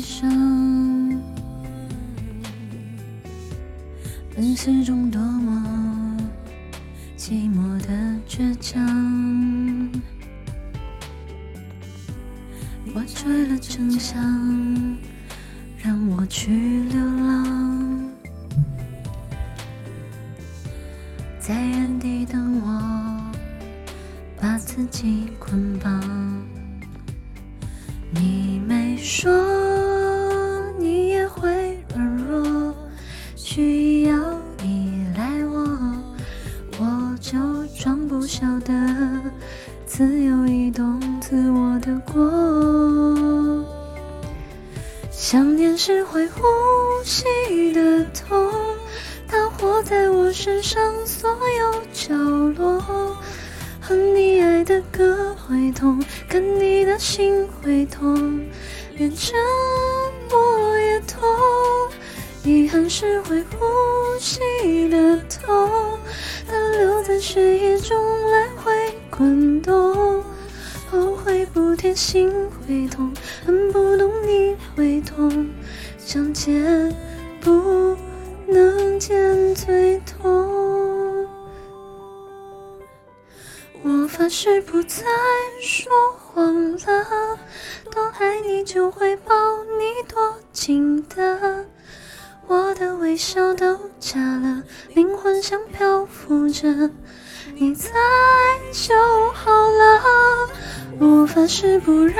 伤，本是种多么寂寞的倔强。我追了真相，让我去流浪，在原地等我，把自己捆绑。你你说你也会软弱，需要依赖我，我就装不晓得自由移动自我的过。想念是会呼吸的痛，它活在我身上所有角痛，看你的心会痛，连沉默也痛。遗憾是会呼吸的痛，它留在血液中来回滚动。后悔不贴心会痛，恨不懂你会痛，想见不能见最痛。发誓不再说谎了，多爱你就会抱你多紧的，我的微笑都假了，灵魂像漂浮着，你在就好了。我发誓不让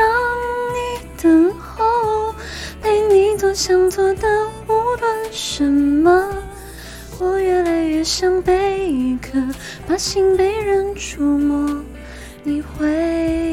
你等候，陪你做想做的无论什么。我越来越像贝壳，把心被人触摸，你会。